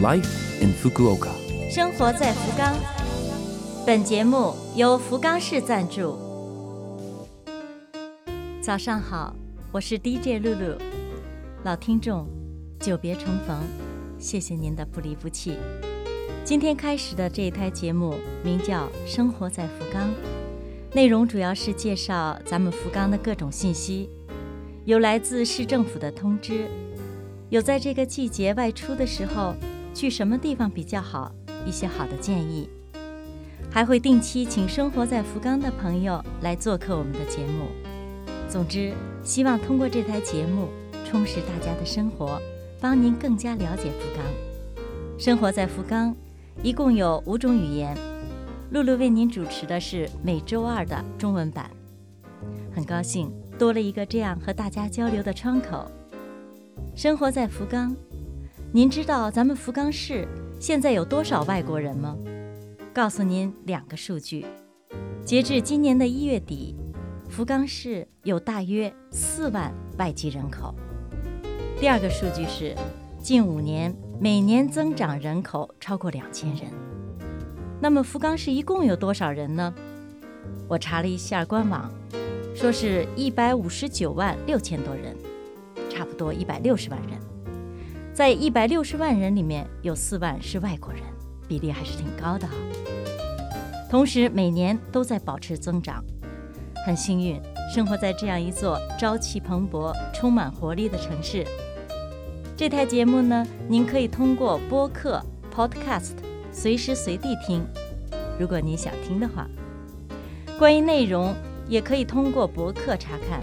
Life in Fukuoka。生活在福冈。本节目由福冈市赞助。早上好，我是 DJ 露露。老听众，久别重逢，谢谢您的不离不弃。今天开始的这一台节目名叫《生活在福冈》，内容主要是介绍咱们福冈的各种信息，有来自市政府的通知，有在这个季节外出的时候去什么地方比较好，一些好的建议，还会定期请生活在福冈的朋友来做客我们的节目。总之，希望通过这台节目充实大家的生活，帮您更加了解福冈。生活在福冈。一共有五种语言，露露为您主持的是每周二的中文版。很高兴多了一个这样和大家交流的窗口。生活在福冈，您知道咱们福冈市现在有多少外国人吗？告诉您两个数据：截至今年的一月底，福冈市有大约四万外籍人口。第二个数据是，近五年。每年增长人口超过两千人，那么福冈市一共有多少人呢？我查了一下官网，说是一百五十九万六千多人，差不多一百六十万人。在一百六十万人里面，有四万是外国人，比例还是挺高的。同时每年都在保持增长，很幸运生活在这样一座朝气蓬勃、充满活力的城市。这台节目呢，您可以通过播客 Podcast 随时随地听，如果您想听的话。关于内容，也可以通过博客查看。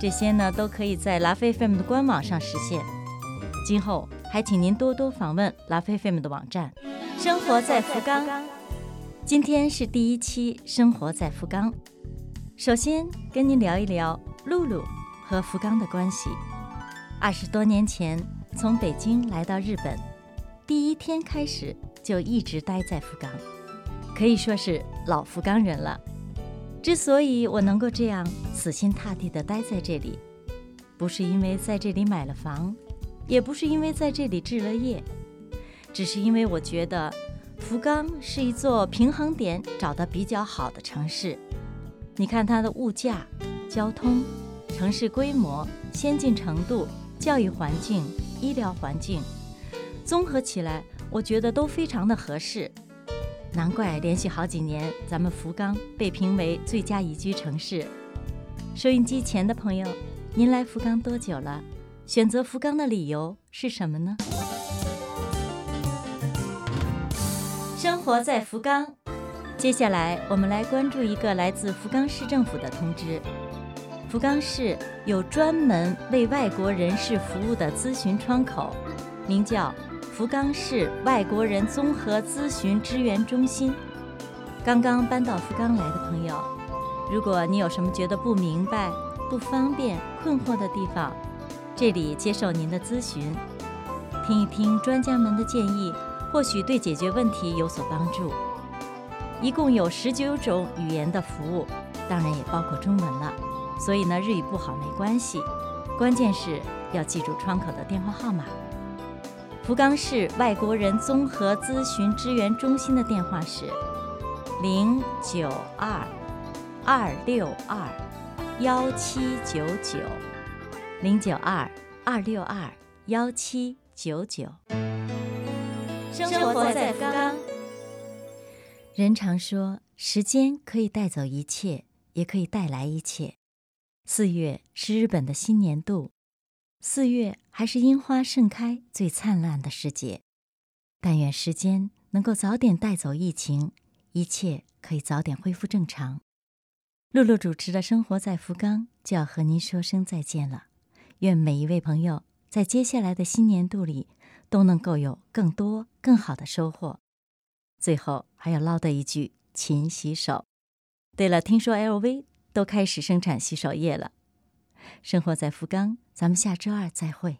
这些呢，都可以在拉菲 FM 的官网上实现。今后还请您多多访问拉菲菲们的网站。生活在福冈，今天是第一期《生活在福冈》。首先跟您聊一聊露露和福冈的关系。二十多年前从北京来到日本，第一天开始就一直待在福冈，可以说是老福冈人了。之所以我能够这样死心塌地地待在这里，不是因为在这里买了房，也不是因为在这里置了业，只是因为我觉得福冈是一座平衡点找得比较好的城市。你看它的物价、交通、城市规模、先进程度。教育环境、医疗环境，综合起来，我觉得都非常的合适。难怪连续好几年，咱们福冈被评为最佳宜居城市。收音机前的朋友，您来福冈多久了？选择福冈的理由是什么呢？生活在福冈。接下来，我们来关注一个来自福冈市政府的通知。福冈市有专门为外国人士服务的咨询窗口，名叫福冈市外国人综合咨询支援中心。刚刚搬到福冈来的朋友，如果你有什么觉得不明白、不方便、困惑的地方，这里接受您的咨询，听一听专家们的建议，或许对解决问题有所帮助。一共有十九种语言的服务，当然也包括中文了。所以呢，日语不好没关系，关键是要记住窗口的电话号码。福冈市外国人综合咨询支援中心的电话是零九二二六二幺七九九零九二二六二幺七九九。生活在福冈。人常说，时间可以带走一切，也可以带来一切。四月是日本的新年度，四月还是樱花盛开最灿烂的时节。但愿时间能够早点带走疫情，一切可以早点恢复正常。露露主持的生活在福冈就要和您说声再见了。愿每一位朋友在接下来的新年度里都能够有更多更好的收获。最后还要唠叨一句：勤洗手。对了，听说 LV。都开始生产洗手液了。生活在福冈，咱们下周二再会。